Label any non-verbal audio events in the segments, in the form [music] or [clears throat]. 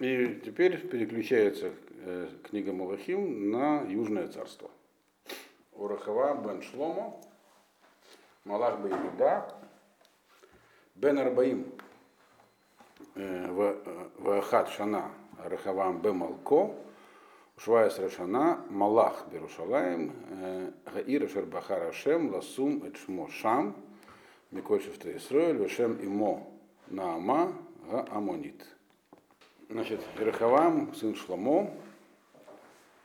И теперь переключается э, книга Малахим на Южное царство. Урахава бен Шломо, Малах бен Иуда, бен Арбаим, э, Вахат Шана, Рахавам бен Малко, Швайс Рашана, Малах Берушалаем, э, Гаир Шербахар Ашем, Ласум Эчмо Шам, Миколь Шефта Исроэль, Вешем Имо Наама, Амонит. Значит, Рахавам, сын Шламо,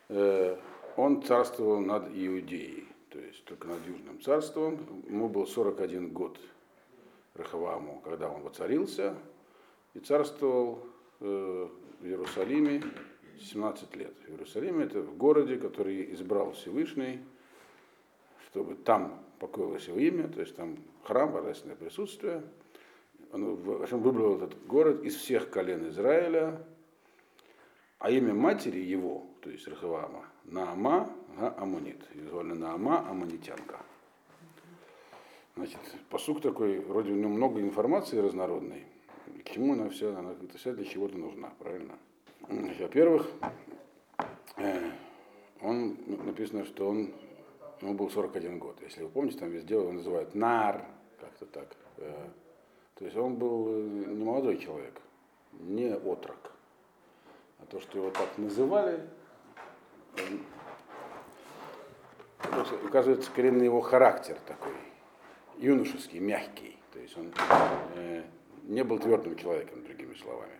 э, он царствовал над Иудеей, то есть только над Южным царством. Ему был 41 год Рахаваму, когда он воцарился, и царствовал э, в Иерусалиме 17 лет. В Иерусалиме это в городе, который избрал Всевышний, чтобы там покоилось его имя, то есть там храм, божественное присутствие – он выбрал этот город из всех колен Израиля, а имя матери его, то есть Рахавама, Наама Амонит. Визуально Наама Амонитянка. Значит, посук такой, вроде у него много информации разнородной. К чему она все, она это вся для чего-то нужна, правильно? Во-первых, э, он написано, что он ему был 41 год. Если вы помните, там везде его называют нар, как-то так. То есть он был э, не молодой человек, не отрок. А то, что его так называли, он, указывается коренный его характер такой, юношеский, мягкий. То есть он э, не был твердым человеком, другими словами.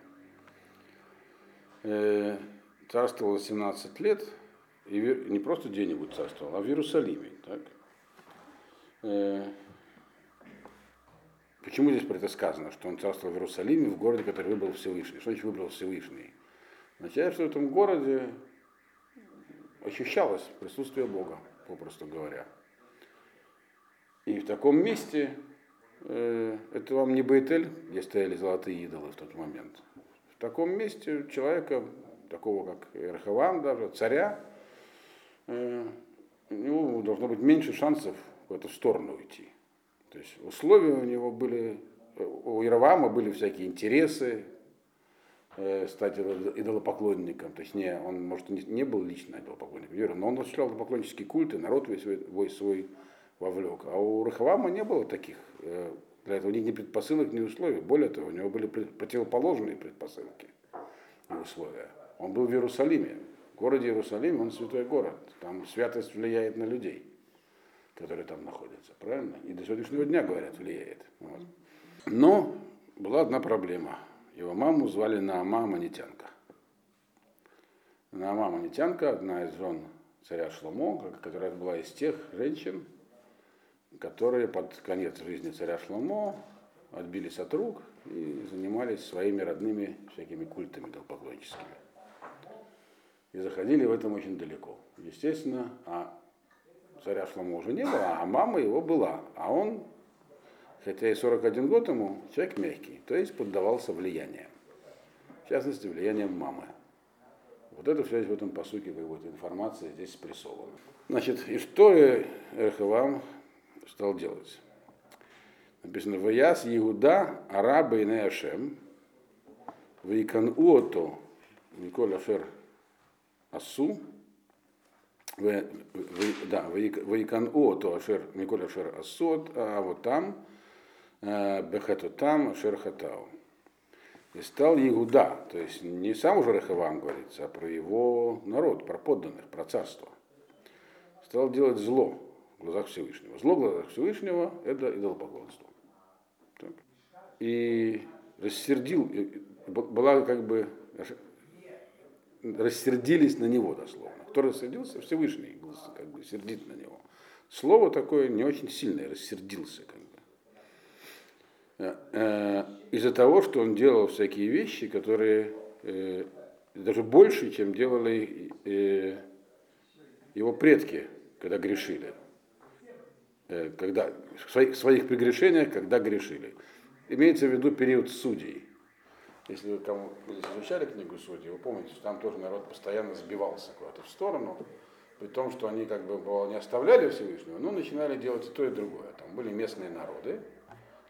Э, царствовал 17 лет, и не просто где-нибудь царствовал, а в Иерусалиме. Так? Э, Почему здесь про это сказано, что он царствовал в Иерусалиме, в городе, который выбрал Всевышний? Что значит выбрал Всевышний? Означает, что в этом городе ощущалось присутствие Бога, попросту говоря. И в таком месте, э, это вам не Бейтель, где стояли золотые идолы в тот момент. В таком месте человека, такого как Рахавам даже, царя, э, у него должно быть меньше шансов в эту сторону уйти. То есть условия у него были, у Иравама были всякие интересы, э, стать идолопоклонником. То есть не, он, может, не, был лично идолопоклонником, но он осуществлял идолопоклоннический культ, и народ весь свой, свой вовлек. А у Рахавама не было таких, э, для этого ни предпосылок, ни условий. Более того, у него были противоположные предпосылки и условия. Он был в Иерусалиме. В городе Иерусалим, он святой город. Там святость влияет на людей которые там находятся, правильно? И до сегодняшнего дня, говорят, влияет. Вот. Но была одна проблема. Его маму звали Наама Манитянка. Наама Манитянка, одна из жен царя Шломо, которая была из тех женщин, которые под конец жизни царя Шломо отбились от рук и занимались своими родными всякими культами долпоклонническими. И заходили в этом очень далеко. Естественно, а царя Шломо уже не было, а мама его была. А он, хотя и 41 год ему, человек мягкий, то есть поддавался влиянию. В частности, влиянием мамы. Вот это все в этом посуке выводит информация здесь спрессована. Значит, и что Рехавам стал делать? Написано, Ваяс Иуда Араба и Неашем, Вайкан Уото Николь Афер Асу, да, Ваикан О, то Ашер, Миколь Ашер Асот, а вот там, э, Бехету там, Ашер Хатау. И стал Иуда, то есть не сам уже Рахавам говорится, а про его народ, про подданных, про царство. Стал делать зло в глазах Всевышнего. Зло в глазах Всевышнего – это идолопоклонство. Так. И рассердил, была как бы, рассердились на него дословно кто рассердился, Всевышний как бы сердит на него. Слово такое не очень сильное, рассердился как бы. Э, э, из-за того, что он делал всякие вещи, которые э, даже больше, чем делали его предки, когда грешили. Когда, в своих, своих прегрешениях, когда грешили. Имеется в виду период судей. Если вы там изучали книгу Судей, вы помните, что там тоже народ постоянно сбивался куда-то в сторону, при том, что они как бы не оставляли Всевышнего, но начинали делать и то, и другое. Там были местные народы,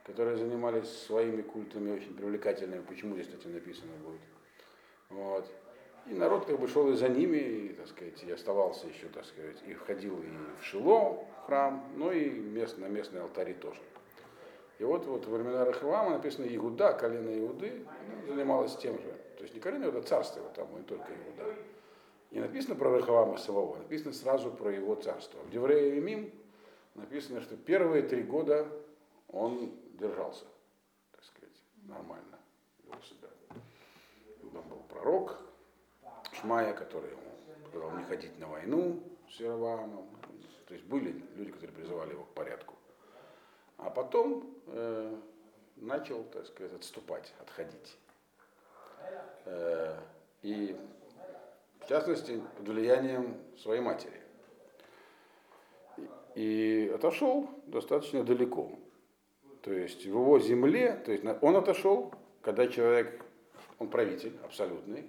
которые занимались своими культами очень привлекательными. Почему здесь, кстати, написано будет? Вот. И народ как бы шел и за ними, и, так сказать, и оставался еще, так сказать, и входил и в Шило, в храм, ну и мест, на местные алтари тоже. И вот, вот во времена Рахавама написано Иуда, колено Иуды, занималась тем же. То есть не колено Иуда, царство его там, не только Иуда. Не написано про Рахавама самого, написано сразу про его царство. В Деврея Мим написано, что первые три года он держался, так сказать, нормально вел себя. Он был пророк, Шмая, который ему сказал не ходить на войну с Яровамом. То есть были люди, которые призывали его к порядку. А потом э, начал, так сказать, отступать, отходить. Э, и в частности, под влиянием своей матери. И отошел достаточно далеко. То есть в его земле, то есть он отошел, когда человек, он правитель абсолютный,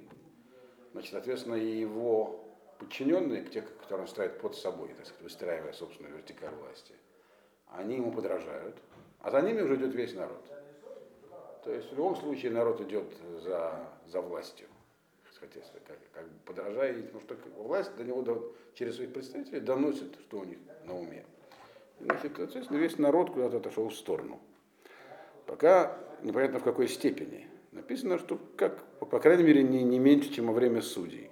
значит, соответственно, и его подчиненные, те, которые он ставит под собой, так сказать, выстраивая собственную вертикаль власти, они ему подражают, а за ними уже идет весь народ. То есть в любом случае народ идет за, за властью, соответственно, как, как подражая, потому что власть до него до, через своих представителей доносит, что у них на уме. Значит, соответственно, весь народ куда-то отошел в сторону. Пока непонятно в какой степени. Написано, что как, по крайней мере, не, не меньше, чем во время судей.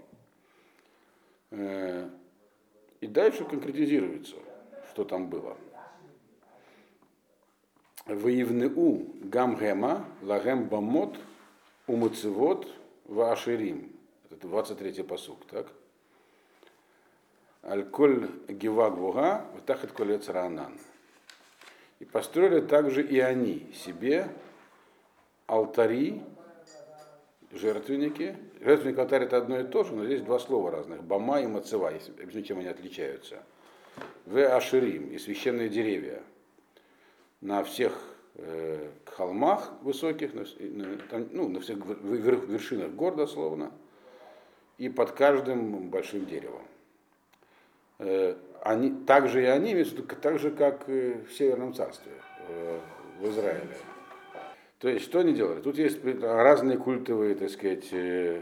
Э, и дальше конкретизируется, что там было. Воевнеу гамгема лагем бамот умыцевод ваширим. Это 23-й посук, так? Аль-коль гива гвуга, ватахат колец ранан. И построили также и они себе алтари, жертвенники. Жертвенник алтарь это одно и то же, но здесь два слова разных. Бама и мацева, объясню, чем они отличаются. В аширим и священные деревья на всех э, холмах высоких, на, на, ну, на всех вершинах гор дословно, и под каждым большим деревом. Э, они, так же и они, так же, как в Северном Царстве, э, в Израиле. То есть, что они делали? Тут есть разные культовые, так сказать, э,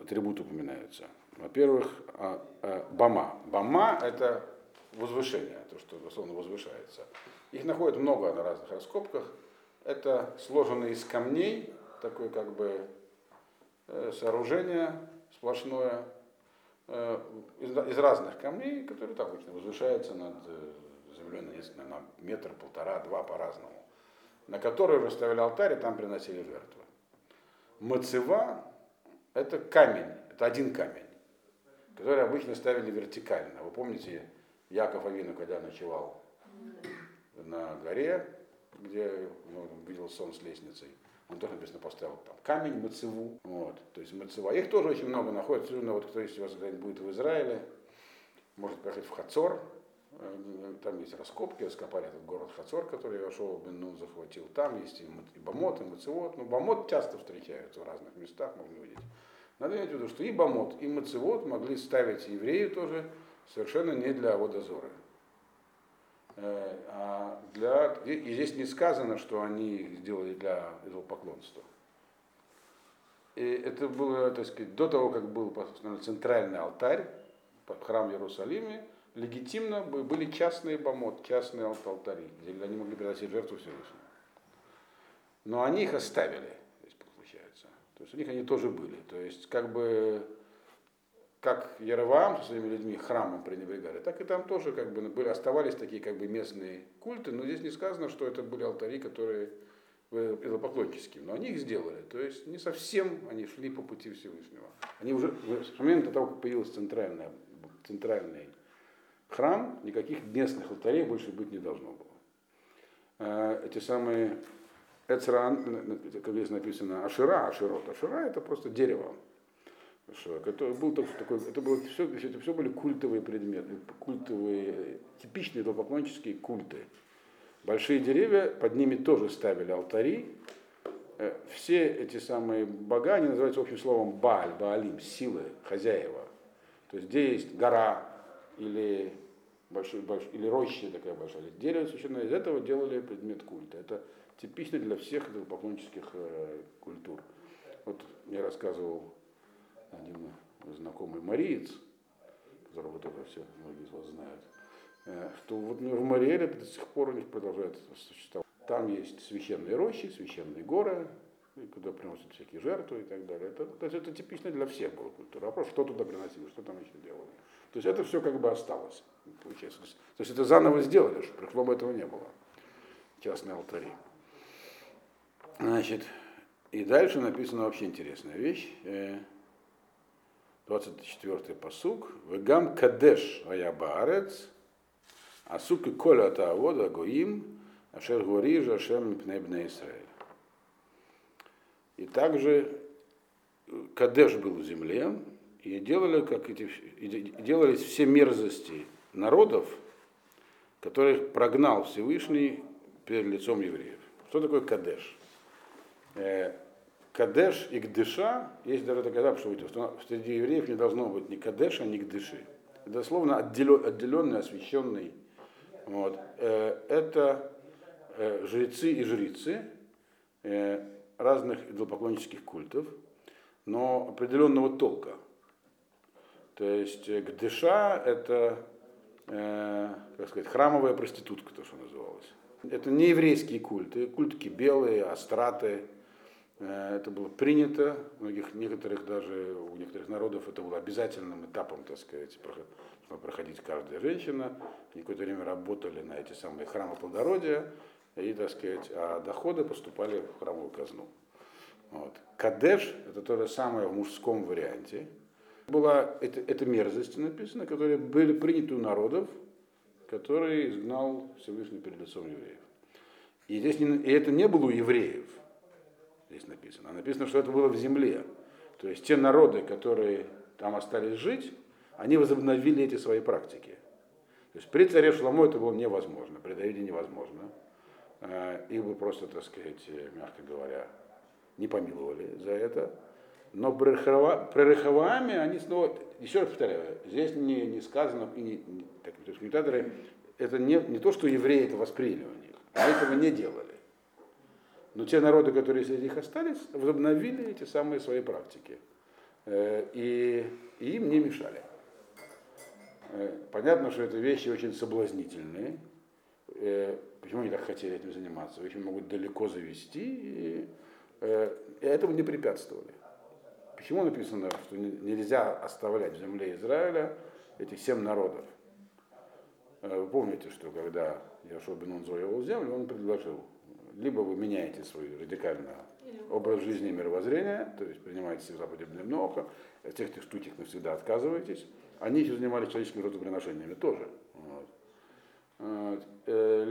атрибуты упоминаются. Во-первых, а, а, бама. Бама – это возвышение, то, что условно возвышается. Их находят много на разных раскопках. Это сложенные из камней, такое как бы сооружение сплошное, Э, из, разных камней, которые так обычно возвышаются над э, землей на, на метр, полтора, два по-разному, на которые уже ставили алтарь и там приносили жертвы. Мацева – это камень, это один камень, который обычно ставили вертикально. Вы помните, Яков Авину, когда ночевал на горе, где ну, видел сон с лестницей, он тоже написано поставил там камень мацеву. Вот, то есть мацева. Их тоже очень много находится. Ну, вот кто у вас когда-нибудь будет в Израиле, может поехать в Хацор. Э, там есть раскопки, раскопали этот город Хацор, который Яшова бен Нун захватил. Там есть и Бамот, и Мацевод. Ну, Бамот часто встречаются в разных местах, можно увидеть. Надо иметь в виду, что и Бамот, и Мацевод могли ставить евреи тоже совершенно не для водозора. Э, а для, и здесь не сказано, что они сделали для идолопоклонства. И это было, так сказать, до того, как был центральный алтарь, храм в Иерусалиме, легитимно были частные бомот, частные алтари, где они могли приносить жертву Всевышнему. Но они их оставили, здесь получается. То есть у них они тоже были. То есть как бы как Яроваам со своими людьми храмом пренебрегали, так и там тоже как бы были, оставались такие как бы местные культы, но здесь не сказано, что это были алтари, которые идолопоклоннические, но они их сделали. То есть не совсем они шли по пути Всевышнего. Они уже с момента того, как появился центральный, центральный храм, никаких местных алтарей больше быть не должно было. А, эти самые Эцран, как здесь написано, Ашира, Аширот. Ашира это просто дерево. Это, был такой, это, было все, это все были культовые предметы, культовые, типичные идолопоклоннические культы. Большие деревья, под ними тоже ставили алтари. Э, все эти самые бога, они называются общим словом Бааль, Баалим, силы, хозяева. То есть где есть гора или, большой, большой, или роща такая большая, дерево совершенно из этого делали предмет культа. Это типично для всех идолопоклоннических э, культур. Вот мне рассказывал один знакомый мариец, которого тоже все многие из вас знают, э, что вот в Мариэле до сих пор у них продолжает существовать. Там есть священные рощи, священные горы, куда приносят всякие жертвы и так далее. Это, то есть это типично для всех была культура. Вопрос, что туда приносили, что там еще делали. То есть это все как бы осталось, получается. То есть, то есть это заново сделали, что прошлого этого не было. Частные алтари. Значит, и дальше написана вообще интересная вещь. 24-й э, посук. Вегам кадеш аябаарец, асуки коля таавода гоим, ашер горижа ашем мипнебне Исраэль. И также Кадеш был в земле, и делали, как эти, и делались все мерзости народов, которых прогнал Всевышний перед лицом евреев. Что такое Кадеш? Э, Кадеш и Гдыша, есть даже такая заповедь, что среди евреев не должно быть ни Кадеша, ни Гдыши. Это словно отделенный, освященный. Вот. Э, это э, жрецы и жрицы разных идолопоклоннических культов, но определенного толка. То есть Гдыша это, как сказать, храмовая проститутка, то, что называлось. Это не еврейские культы, культики белые, астраты, Э, это было принято, многих, некоторых даже, у некоторых народов это было обязательным этапом, так сказать, проходить каждая женщина. Они какое-то время работали на эти самые храмы плодородия, и, так сказать, а доходы поступали в храмовую казну. Вот. Кадеш – это то же самое в мужском варианте. Была это, это мерзость написано, которые были приняты у народов, которые изгнал Всевышний перед лицом евреев. И, здесь не, и это не было у евреев – здесь написано. А написано, что это было в земле. То есть те народы, которые там остались жить, они возобновили эти свои практики. То есть при царе Шламо это было невозможно, при Давиде невозможно. Э, их бы просто, так сказать, мягко говоря, не помиловали за это. Но при Рехавааме они снова, еще раз повторяю, здесь не, не сказано, и не, так, то есть комментаторы, это не, не то, что евреи это восприняли у них, они этого не делали. Но те народы, которые среди них остались, возобновили эти самые свои практики. Э, и, и им не мешали. Э, понятно, что это вещи очень соблазнительные. Э, почему они так хотели этим заниматься? Очень могут далеко завести, и, и этому не препятствовали. Почему написано, что нельзя оставлять в земле Израиля этих семь народов? Вы помните, что когда Яшо Бенун завоевал землю, он предложил либо вы меняете свой радикальный образ жизни и мировоззрения, то есть принимаете себе западебное много, от всех этих штучек навсегда отказываетесь. Они еще занимались человеческими жертвоприношениями тоже. Вот. Э,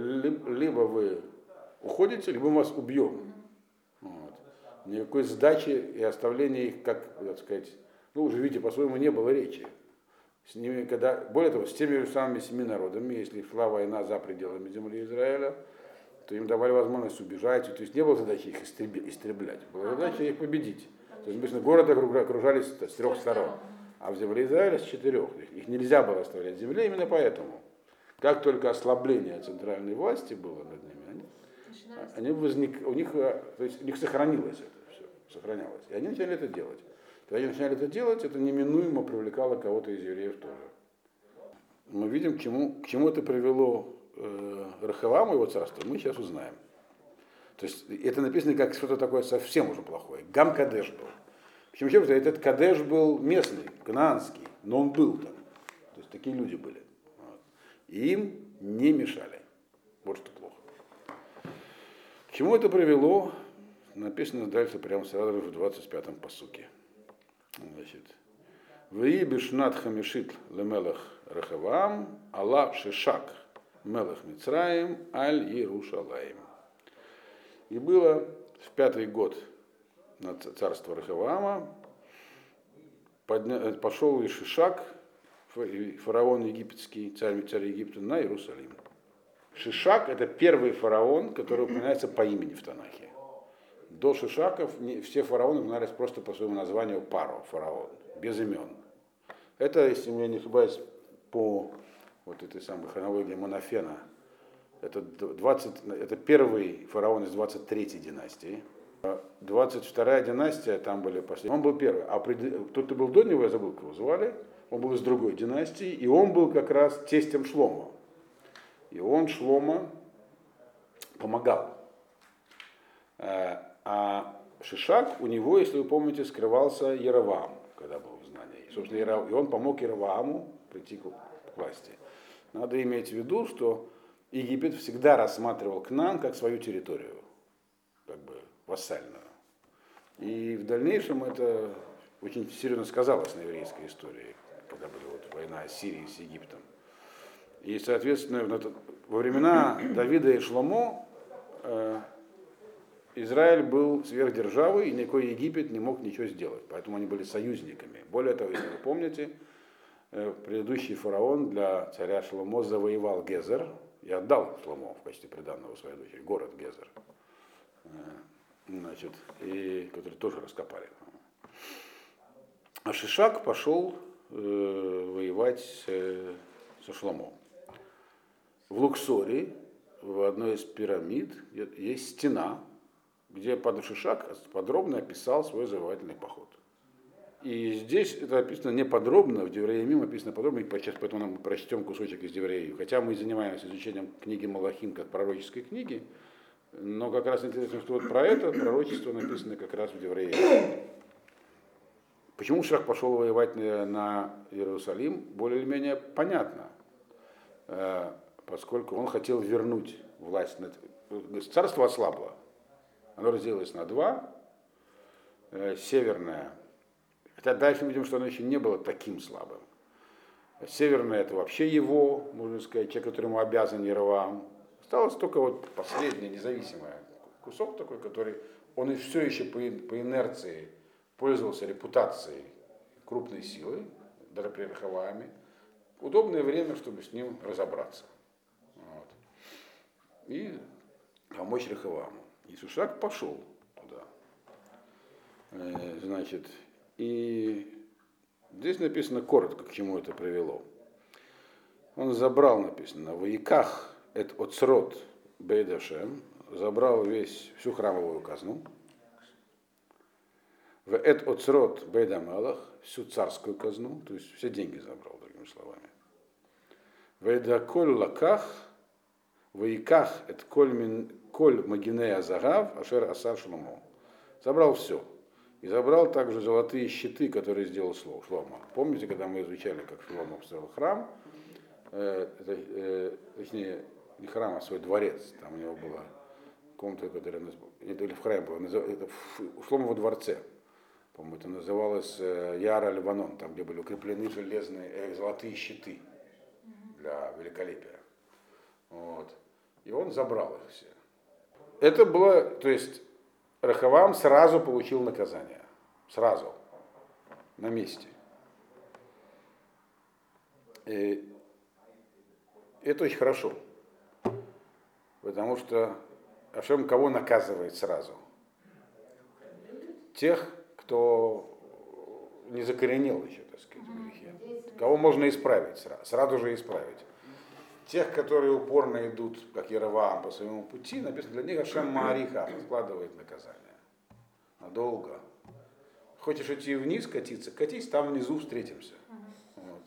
либо вы уходите, либо мы вас убьем. Вот. Никакой сдачи и оставления их, как, так сказать, ну, уже видите, по-своему не было речи. С ними, когда, более того, с теми же самыми семи народами, если шла война за пределами земли Израиля, то им давали возможность убежать. То есть не было задачи их истреблять, была задача их победить. То есть, обычно города окружались с трех сторон, а в земле Израиля с четырех. Их нельзя было оставлять в земле именно поэтому. Как только ослабление центральной власти было над ними, они, они возник, у них, э, то есть у них сохранилось это все, сохранялось. И они начали это делать. Когда они начали это делать, это неминуемо привлекало кого-то из евреев тоже. Мы видим, к чему, к чему это привело э, Рахаваму, его царство, мы сейчас узнаем. То есть это написано как что-то такое совсем уже плохое. Гам Кадеш был. Потому что этот Кадеш был местный, канаанский, но он был там. То есть такие люди были. Вот. И им не мешали. Вот что плохо. К чему это привело? Написано дальше прямо сразу в 25-м посуке. Значит, Вии бишнат хамишит лемелах рахавам, Алла шишак Мелах Мицраим, Аль Иерушалаим. И было в пятый год на царство Рахавама, пошел Ишишак, фараон египетский, царь, царь Египта, на Иерусалим. Шишак – это первый фараон, который упоминается по имени в Танахе. До Шишаков все фараоны упоминались просто по своему названию Паро, фараон, без имен. Это, если я не ошибаюсь, по вот этой самой хронологии Монофена, это, 20, это первый фараон из 23 династии, 22 династия, там были последние. Он был первый. А пред... тот, кто был до него, я забыл, как его звали, он был из другой династии, и он был как раз тестем Шлома. И он Шлома помогал. Э, а Шишак у него, если вы помните, скрывался Яровам, когда был в знании. Собственно, Яров... и он помог Яроваму прийти к власти. Надо иметь в виду, что Египет всегда рассматривал Кнан как свою территорию, как бы вассальную. И в дальнейшем это очень серьезно сказалось на еврейской истории, когда была вот война Сирии с Египтом. И, соответственно, во времена Давида и Шломо э, Израиль был сверхдержавой, и никакой Египет не мог ничего сделать. Поэтому они были союзниками. Более того, если вы помните, предыдущий фараон для царя Шломо завоевал Гезер, и отдал Шломо в качестве приданного своей дочери, город Гезер, э, значит, и, который тоже раскопали. А Шишак пошел э, воевать э, со Шломо. В Луксоре, в одной из пирамид, есть стена, где под Шишак подробно описал свой завоевательный поход. И здесь это описано не подробно, в Девреямим описано подробно, и сейчас поэтому мы прочтем кусочек из Деврею. Хотя мы занимаемся изучением книги Малахим как пророческой книги, но как раз интересно, что вот про это пророчество написано как раз в Девреямим. Почему Шах пошел воевать на Иерусалим, более или менее понятно, э, поскольку он хотел вернуть власть. Царство ослабло. Оно разделилось на два. Э, северное Хотя дальше мы видим, что оно еще не было таким слабым. Северное это вообще его, можно сказать, человек, которому обязан Яровам. Осталось только вот последний независимый кусок такой, который он и все еще по, по инерции пользовался репутацией крупной силы, даже при Рахаваме. Удобное время, чтобы с ним разобраться. Вот. И помочь Рахаваму. И Сушак пошел туда. Э, значит, и здесь написано коротко, к чему это привело. Он забрал, написано, в Иках это отсрод Бейдашем, забрал весь, всю храмовую казну. В эт отсрод Бейдамелах, всю царскую казну, то есть все деньги забрал, другими словами. В эдаколь лаках, в это коль, коль магинея загав, ашер асар шломо. Забрал все. И забрал также золотые щиты, которые сделал Шлома. Помните, когда мы изучали, как Шлома построил храм, э, э, точнее, не храм, а свой дворец. Там у него была комната, которая, или в храме была, это в Шлома дворце. По-моему, это называлось э, Яра Ливанон, там, где были укреплены железные, э, золотые щиты для великолепия. Вот. И он забрал их все. Это было, то есть, Рахавам сразу получил наказание. Сразу. На месте. И это очень хорошо. Потому что Ашем кого наказывает сразу? Тех, кто не закоренел еще, так сказать, в. Кого можно исправить сразу, сразу же исправить. Тех, которые упорно идут, как Яроваам, по своему пути, написано, для них Ашем Мариха складывает наказание. Надолго. Хочешь идти вниз катиться, катись, там внизу встретимся. Вот.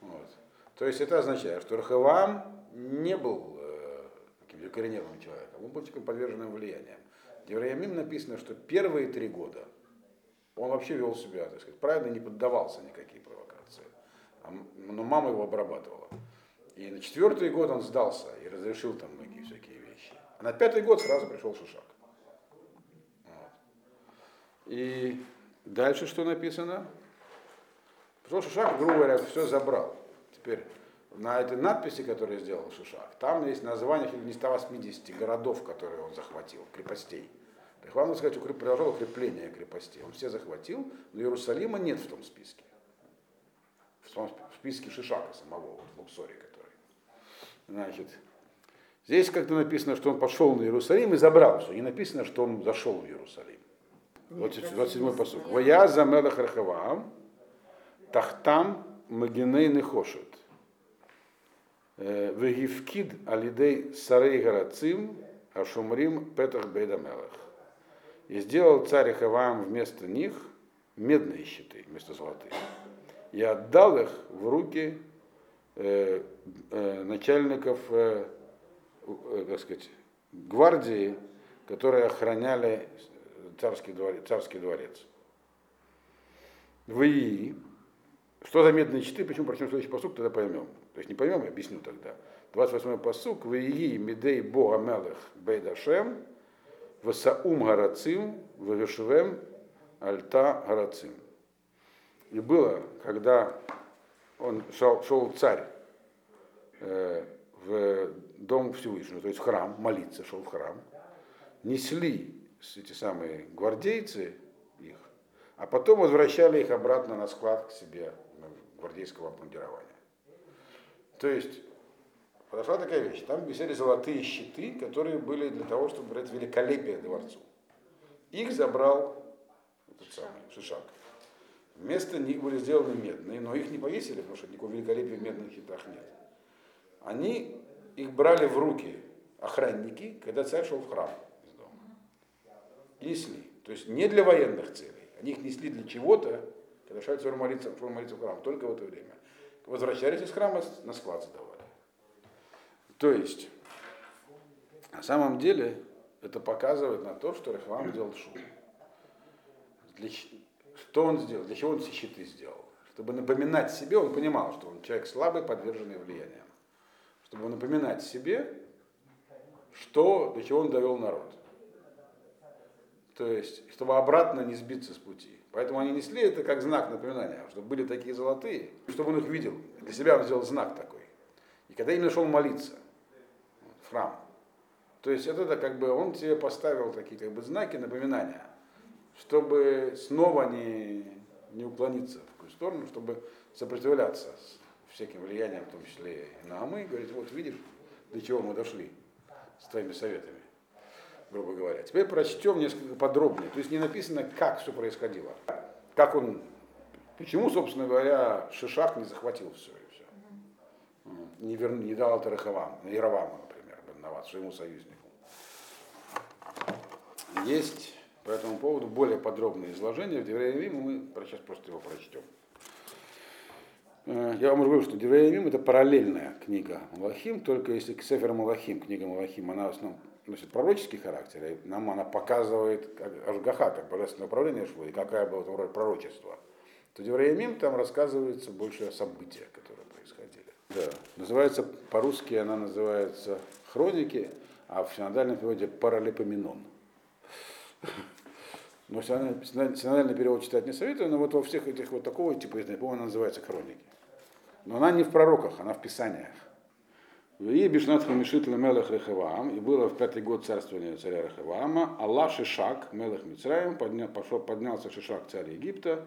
Вот. То есть это означает, что Рахавам не был э, таким закоренелым человеком, он был таким подверженным влиянием. Девраямим написано, что первые три года он вообще вел себя, так сказать, правильно не поддавался никакие провокации. А но мама его обрабатывала. И на четвертый год он сдался и разрешил там многие всякие вещи. А на пятый год сразу пришел Шушак. И дальше что написано? Пришел Шушак, грубо говоря, все забрал. Теперь на этой надписи, которую сделал Шушак, там есть название чуть не 180 городов, которые он захватил, крепостей. Так главное сказать, укреп, продолжал укрепление крепостей. Он все захватил, но Иерусалима нет в том списке. В, том, списке Шишака самого, вот, который. Значит, здесь как-то написано, что он пошел на Иерусалим и забрал все. Не написано, что он зашел в Иерусалим. 27 посук. Вая за мелах рахаваам, тахтам магиней нехошет. Вегивкид алидей сарей гарацим, ашумрим петах бейда мелах. И сделал царь Ихаваам вместо них медные щиты вместо золотых. И отдал их в руки э, э, начальников, э, э, так сказать, гвардии, которые охраняли царский дворец. Царский дворец. В Ии. Что за медные щиты, почему прочтем следующий посук, тогда поймем. То есть не поймем, я объясню тогда. 28-й посук. В Ии Мидей Бога Мелех Бейдашем, Васаум Гарацим, Вавишвем Альта Гарацим. И было, когда он шел, шел царь э, в дом Всевышнего, то есть в храм, молиться, шел в храм, несли эти самые гвардейцы их, а потом возвращали их обратно на склад к себе гвардейского обмундирования. То есть подошла такая вещь, там висели золотые щиты, которые были для того, чтобы брать великолепие дворцу. Их забрал этот самый Шишак. Вместо них были сделаны медные, но их не повесили, потому что никакого великолепия в медных щитах нет. Они их брали в руки охранники, когда царь шел в храм из дома. Несли. То есть не для военных целей. Они их несли для чего-то, когда шел царь молиться, шел молиться в храм, только в это время. Возвращались из храма, на склад сдавали. То есть, на самом деле, это показывает на то, что Рахвам сделал шум. Для, что он сделал? Для чего он все щиты сделал? Чтобы напоминать себе, он понимал, что он человек слабый, подверженный влияниям. Чтобы напоминать себе, что, до чего он довел народ. То есть, чтобы обратно не сбиться с пути. Поэтому они несли это как знак напоминания, чтобы были такие золотые, чтобы он их видел. Для себя он сделал знак такой. И когда именно шел молиться в храм, то есть это как бы он себе поставил такие как бы знаки напоминания чтобы снова не, не уклониться в такую сторону, чтобы сопротивляться всяким влияниям, в том числе и на мы, говорит, вот видишь, до чего мы дошли с твоими советами, грубо говоря. Теперь прочтем несколько подробнее. То есть не написано, как все происходило. Как он, почему, собственно говоря, Шишак не захватил все и все. Не, вер, не дал это Рахавам, Яроваму, например, Беннават, своему союзнику. Есть по этому поводу более подробное изложение в Деврея мы сейчас просто его прочтем. Я вам уже говорю, что Деврея это параллельная книга Малахим, только если к Сефер Малахим, книга Малахим, она в основном носит пророческий характер, и нам она показывает Ашгаха, как божественное управление шло, и какая была роль пророчества. То Деврея там рассказывается больше о событиях, которые происходили. Да. Называется, по-русски она называется «Хроники», а в синодальном переводе «Паралипоменон». Но синодальный перевод читать не советую, но вот во всех этих вот такого типа, я не помню, она называется хроники. Но она не в пророках, она в писаниях. И Бишнат Хамишит Мелех Рехаваам, и было в пятый год царствования царя Рехаваама, Аллах Шишак, Мелех Мицраем, подня, пошел, поднялся Шишак, царь Египта,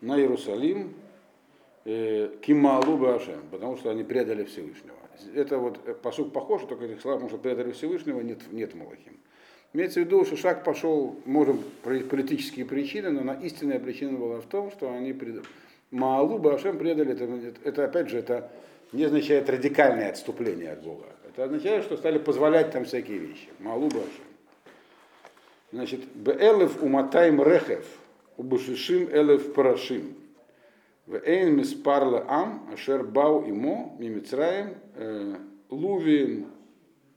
на Иерусалим, э, Кималу Башем, потому что они предали Всевышнего. Это вот э, посуд похож, только этих слов, потому что предали Всевышнего, нет, нет Малахим. Имеется в виду, что шаг пошел, можем, политические причины, но на истинная причина была в том, что они пред... Маалу Башем предали, это, это опять же, это не означает радикальное отступление от Бога. Это означает, что стали позволять там всякие вещи. Маалу Башем. Значит, Беэлев уматайм рехев, убушишим элев парашим. Вэйн миспарла ам, ашер бау имо, мимицраем, э, лувин,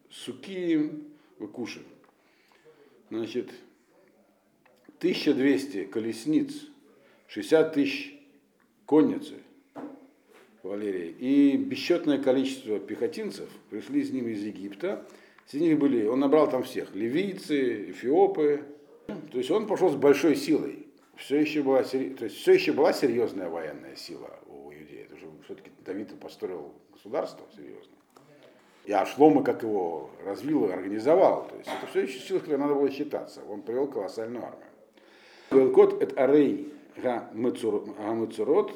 сукием, выкушим. Значит, 1200 колесниц, 60 тысяч конницы Валерии и бесчетное количество пехотинцев пришли с ним из Египта. Среди них были, он набрал там всех, ливийцы, эфиопы. То есть он пошел с большой силой. Все еще была, то есть все еще была серьезная военная сила у иудеев. Все-таки Давид построил государство серьезно. И Ашлома как его развил и организовал. То есть это все еще силы, которые надо было считаться. Он привел колоссальную армию. Велкот это Арей Гамыцурот,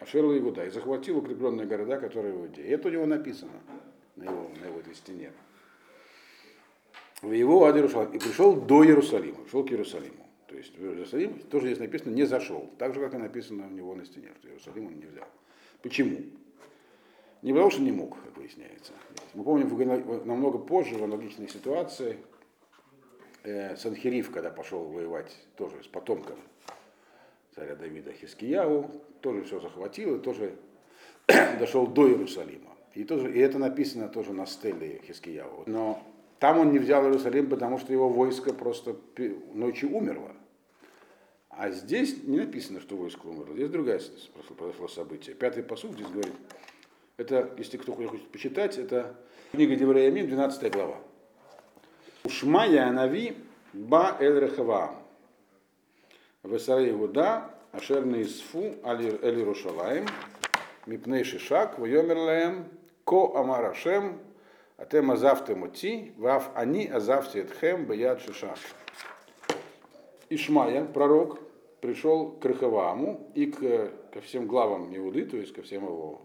Ашерла Игуда, и захватил укрепленные города, которые в Иудее. Это у него написано на его, на его этой стене. В его ад И пришел до Иерусалима, шел к Иерусалиму. То есть в Иерусалим тоже здесь написано не зашел. Так же, как и написано у него на стене, что Иерусалим он не взял. Почему? Не потому, что не мог, как выясняется. Мы помним намного позже, в аналогичной ситуации, э, Санхериф, когда пошел воевать тоже с потомком царя Давида Хискияву, тоже все захватил и тоже [clears throat] дошел до Иерусалима. И, тоже, и это написано тоже на стеле Хискияву. Но там он не взял Иерусалим, потому что его войско просто ночью умерло. А здесь не написано, что войско умерло. Здесь другое произошло событие. Пятый посуд здесь говорит. Это, если кто хочет почитать, это книга Девреямин, 12 глава. Ушмая Анави Ба Эль. Весаре Иуда, Ашер Неисфу, Эль Рушалаем, Мипней Шишак, Вайомер Лаем, Ко Амар Ашем, Атем Азавтем Оти, Вав Ани Азавте Этхем, Баяд Шишак. Ишмая, пророк, пришел к Рахаваму и к, ко всем главам Иуды, то есть ко всем его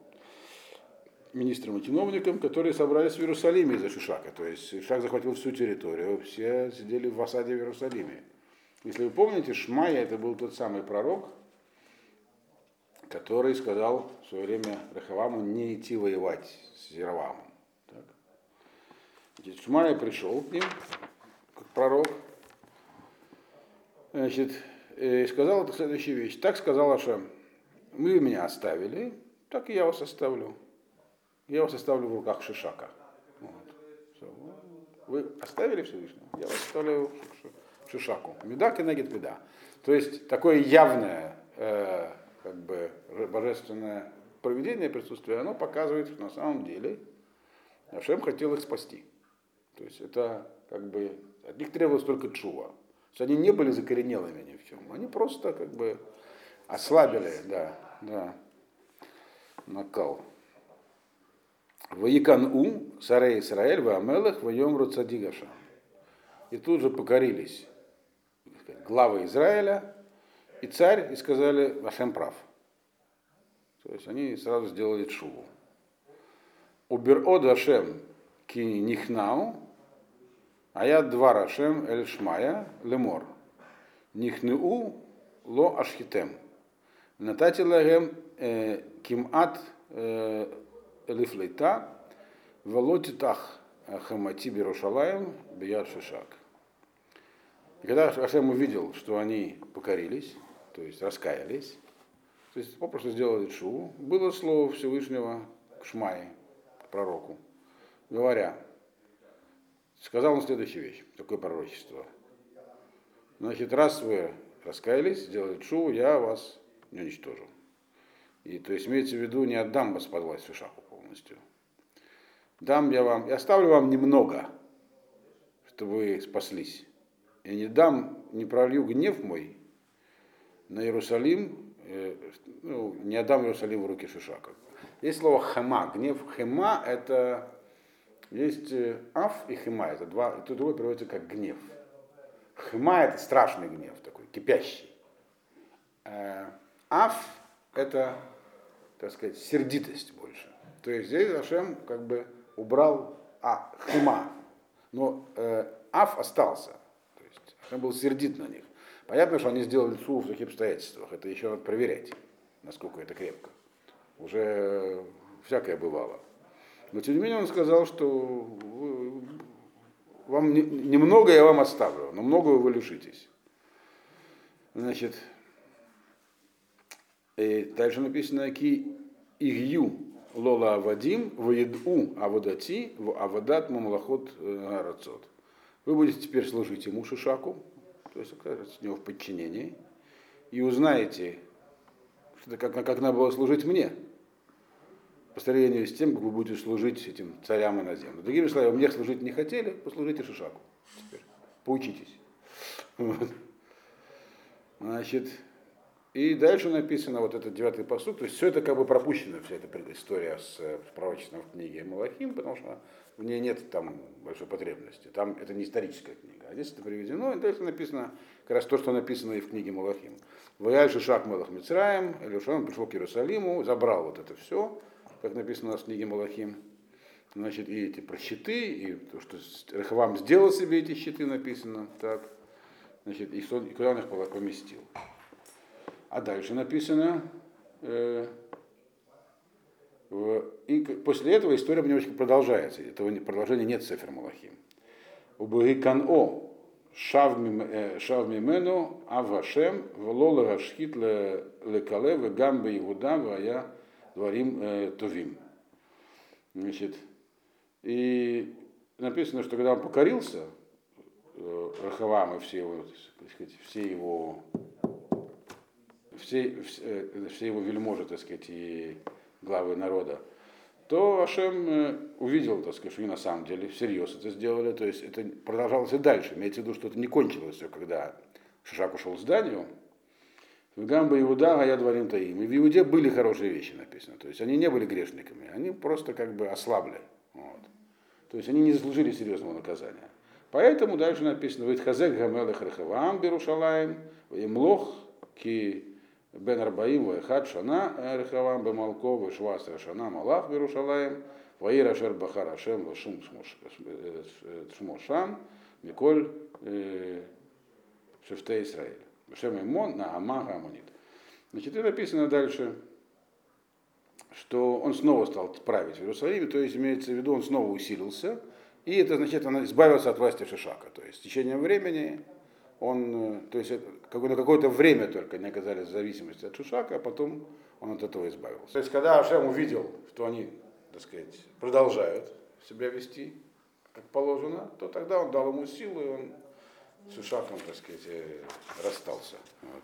министрам и чиновникам, которые собрались в Иерусалиме из-за Шишака. То есть Шишак захватил всю территорию, все сидели в осаде в Иерусалиме. Если вы помните, Шмая это был тот самый пророк, который сказал в свое время Рахаваму не идти воевать с Яровамом. Так. Шмая пришел к ним, как пророк, значит, и сказал это следующую вещь. Так сказал Ашем, мы меня оставили, так и я вас оставлю я вас оставлю в руках Шишака. Вот. Вы оставили Всевышнего? Я вас оставляю в Шишаку. Меда кенегит меда. То есть такое явное э, как бы божественное проведение присутствия, оно показывает, что на самом деле Ашем хотел их спасти. То есть это как бы от них требовалось только чува. То есть они не были закоренелыми ни в чем. Они просто как бы ослабили, да, да, накал. Ваикан-У, Сарей Исраэль, Ваамелах, Ваем Руцадигаша. И тут же покорились главы Израиля и царь, и сказали, Вашем прав. То есть они сразу сделали шуву. Убер од Ашем ки нихнау, а я два Рашем эль шмая лемор. Нихнеу ло ашхитем. Натати лагем э, кимат э, лифлейта, волотитах хамати Берушалаем, бияд шишак. И когда Ашем увидел, что они покорились, то есть раскаялись, то есть попросту сделали шу, было слово Всевышнего к Шмае, к пророку, говоря, сказал он следующую вещь, такое пророчество. Значит, раз вы раскаялись, сделали шу, я вас не уничтожу. И то есть имеется в виду, не отдам вас под власть Шишаку полностью. Дам я вам, я оставлю вам немного, чтобы вы спаслись. И не дам, не пролью гнев мой на Иерусалим, э, ну, не отдам Иерусалим в руки Шишака. Есть слово хема, гнев хема это есть э, аф и хема, это два, и то другое переводится как гнев. Хема это страшный гнев такой, кипящий. Э, аф это, так сказать, сердитость больше. То есть здесь Ашем как бы убрал а, хима, но э, Аф остался. Ашем был сердит на них. Понятно, что они сделали цу в таких обстоятельствах. Это еще надо проверять, насколько это крепко. Уже всякое бывало. Но тем не менее он сказал, что вам немного я вам оставлю, но многого вы лишитесь. Значит, и дальше написано, ки игью лола авадим, воеду аводати, в авадат мамлахот э, гарацот. Вы будете теперь служить ему Шишаку, то есть окажется у него в подчинении, и узнаете, что как, как надо было служить мне, по сравнению с тем, как вы будете служить этим царям и на землю. Другими словами, мне служить не хотели, послужите Шишаку теперь, поучитесь. Вот. Значит, и дальше написано вот этот девятый посуд. То есть все это как бы пропущено, вся эта история с, с пророчеством в книге Малахим, потому что в ней нет там большой потребности. Там это не историческая книга. А здесь это приведено, и дальше написано как раз то, что написано и в книге Малахим. Вояль Шишак Малах Мицраем, Илюшан пришел к Иерусалиму, забрал вот это все, как написано в книге Малахим. Значит, и эти про щиты, и то, что Рахавам сделал себе эти щиты, написано так. Значит, и, и куда он их поместил. А дальше написано, э, и после этого история немножечко продолжается. Этого продолжения нет в Сефер Малахим. Убыгикан-о, шав мимену авашем влола гашхит лекале вегамбе Иуда вая дворим тувим. Значит, и написано, что когда он покорился, Рахавам и все его, так сказать, все его все, все, все его вельможи, так сказать, и главы народа, то Ашем э, увидел, так сказать, что они на самом деле всерьез это сделали, то есть это продолжалось и дальше. Имеется в виду, что это не кончилось все, когда Шишак ушел в зданию. В Гамбе Иуда, а я дворим таим. И в Иуде были хорошие вещи написано. То есть они не были грешниками, они просто как бы ослабли. Вот. То есть они не заслужили серьезного наказания. Поэтому дальше написано, Витхазек Гамелех Рехавам Берушалаем, Имлох Ки Бен Арбаим Вайхат Шана Рехавам Бемалко Вишвас Шана Малах Берушалаем Ваир Ашер Бахар Ашем Вашум Шмошам Миколь Шефте Исраиль. Шем Имон на Амага Амонит. Значит, и написано дальше, что он снова стал править в Иерусалиме, то есть имеется в виду, он снова усилился, и это значит, он избавился от власти Шишака. То есть с течением времени он, то есть на какое-то время только не оказались в зависимости от Шишака, а потом он от этого избавился. То есть когда Ашем увидел, что они, так сказать, продолжают себя вести, как положено, то тогда он дал ему силу, и он с Шишаком, так сказать, расстался. Вот.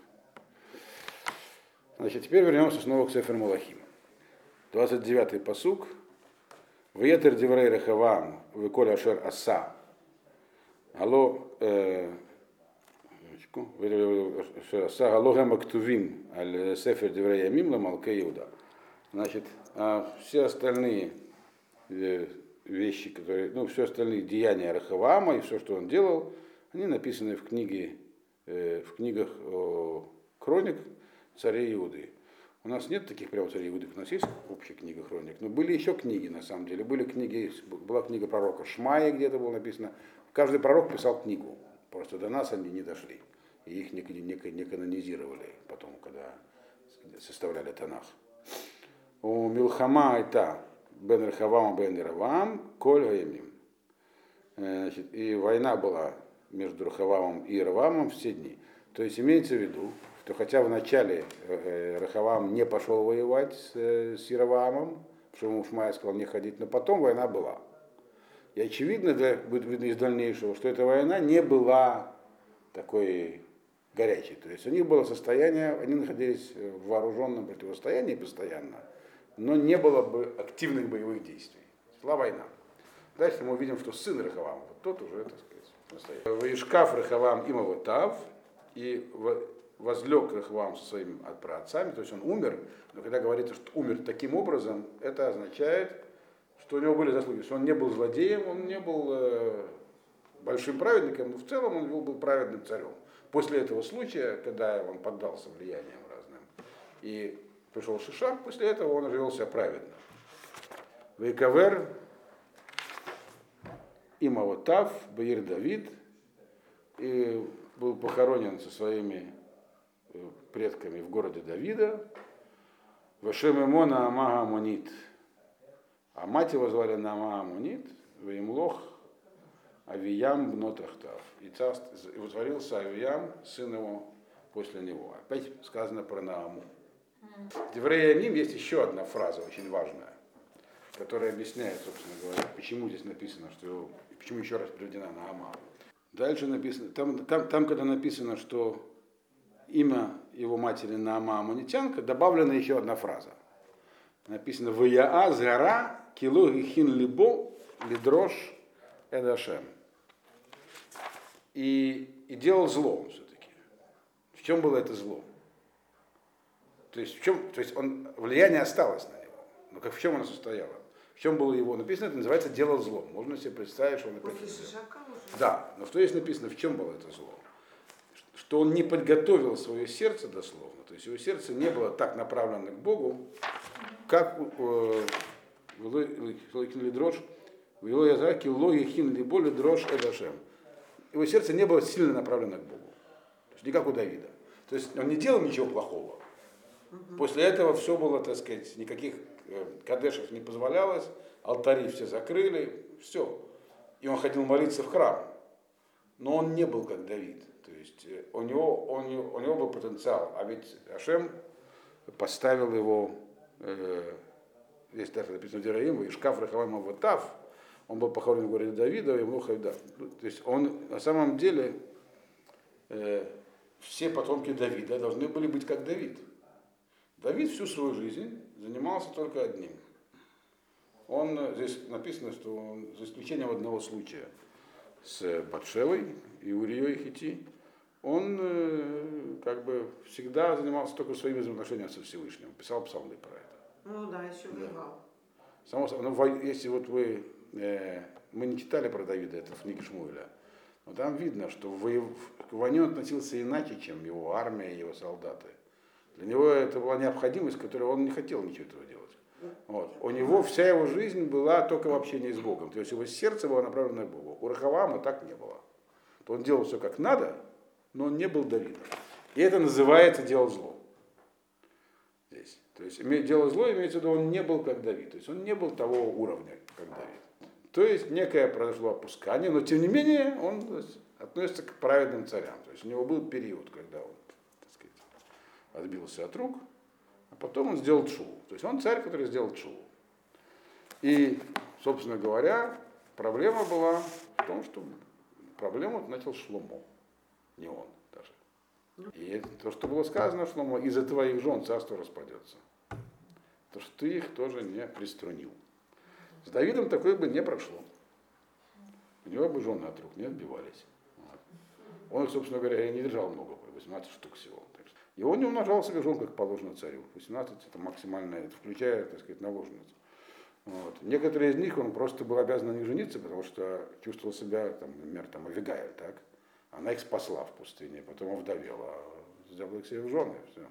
Значит, теперь вернемся снова к Сефер Малахим. 29-й посук. Вьетер диврей рехавам, выколь ашер аса. Алло, аса алло актувим аль сефер диврей ямим ламалке Иуда. Значит, а все остальные вещи, которые, ну, все остальные деяния Рахавама и все, что он делал, они написаны в книге, в книгах хроник царей Иуды. У нас нет таких прямо царей Иуды, у нас есть общая книга хроник, но были еще книги на самом деле. Были книги, была книга пророка Шмая, где-то было написано. Каждый пророк писал книгу, просто до нас они не дошли. И их не, не, не канонизировали потом, когда составляли Танах. У Милхама это Бен Рахавам Бен Равам Коль Гаямим. И война была между Рахавамом и Равамом все дни. То есть имеется в виду, что хотя вначале э, Рахавам не пошел воевать с, э, с Яровамом, что ему сказал не ходить, но потом война была. И очевидно, да, будет видно из дальнейшего, что эта война не была такой горячей. То есть у них было состояние, они находились в вооруженном противостоянии постоянно, но не было бы активных боевых действий. Шла война. Дальше мы увидим, что сын Рахавама, вот тот уже, так сказать, настоящий. Ваишкаф Рахавам Имаватав, и возлег Рахвам со своими праотцами, то есть он умер, но когда говорится, что умер таким образом, это означает, что у него были заслуги, что он не был злодеем, он не был э, большим праведником, но в целом он был праведным царем. После этого случая, когда он поддался влияниям разным, и пришел Шишак, после этого он вел себя праведно. Вейкавер, Имавотав, Баир Давид, и был похоронен со своими предками в городе Давида, Вашем Имона Амага Амонит. А мать его звали Нама Амонит, Ваимлох Авиям Бнотахтав. И, царств, и утворился Авиям, сын его, после него. Опять сказано про Нааму. В Деврея есть еще одна фраза очень важная, которая объясняет, собственно говоря, почему здесь написано, что почему еще раз приведена Наама. Дальше написано, там, там, там когда написано, что имя его матери Наама Амунитянка, добавлена еще одна фраза. Написано «Ваяа згара кило гихин либо лидрош эдашем». И, и делал зло он все-таки. В чем было это зло? То есть, в чем, то есть он, влияние осталось на него. Но как в чем оно состояло? В чем было его написано, это называется дело зло. Можно себе представить, что он это Да, но что есть написано, в чем было это зло? что он не подготовил свое сердце дословно, то есть его сердце не было так направлено к Богу, как дрожь, в его языке логихин ли боли дрожь эдашем. Его сердце не было сильно направлено к Богу. То есть не как у Давида. То есть он не делал ничего плохого. После этого все было, так сказать, никаких э, кадешев не позволялось, алтари все закрыли, все. И он ходил молиться в храм. но он не был как Давид. То есть э, у него, он, у него был потенциал, а ведь Ашем поставил его, э, здесь даже написано Дераим, и шкаф Рахавама Ватав, он был похоронен в городе Давида, и ему да. То есть он на самом деле, э, все потомки Давида должны были быть как Давид. Давид всю свою жизнь занимался только одним. Он, здесь написано, что он, за исключением одного случая с Батшевой и Урией Хити, он э, как бы всегда занимался только своими взаимоотношениями со Всевышним. Писал псалмы про это. Ну да, еще воевал. Само собой, ну, если вот вы, э, мы не читали про Давида, это в книге Шмуэля, но там видно, что в, к войне он относился иначе, чем его армия и его солдаты. Для него это была необходимость, которой он не хотел ничего этого делать. Вот. У него вся его жизнь была только в общении с Богом. То есть его сердце было направлено на Бога. У Рахавама так не было. То он делал все как надо, но он не был Давидом. И это называется делать зло. Здесь. То есть делать зло имеется в виду, он не был как Давид. То есть он не был того уровня, как Давид. То есть некое произошло опускание, но тем не менее он есть, относится к праведным царям. То есть у него был период, когда он так сказать, отбился от рук, а потом он сделал чулу. То есть он царь, который сделал чулу. И, собственно говоря, проблема была в том, что проблему начал Шломо не он даже. И то, что было сказано, что из-за твоих жен царство распадется. То, что ты их тоже не приструнил. С Давидом такое бы не прошло. У него бы жены от рук не отбивались. Он, собственно говоря, не держал много, 18 штук всего. И он не умножал себе жен, как положено царю. 18 это максимальное, это включая, так сказать, наложницу. Вот. Некоторые из них он просто был обязан на них жениться, потому что чувствовал себя, там, например, там, Авигайль, так? Она их спасла в пустыне, потом овдовела, взяла их себе в жены, все.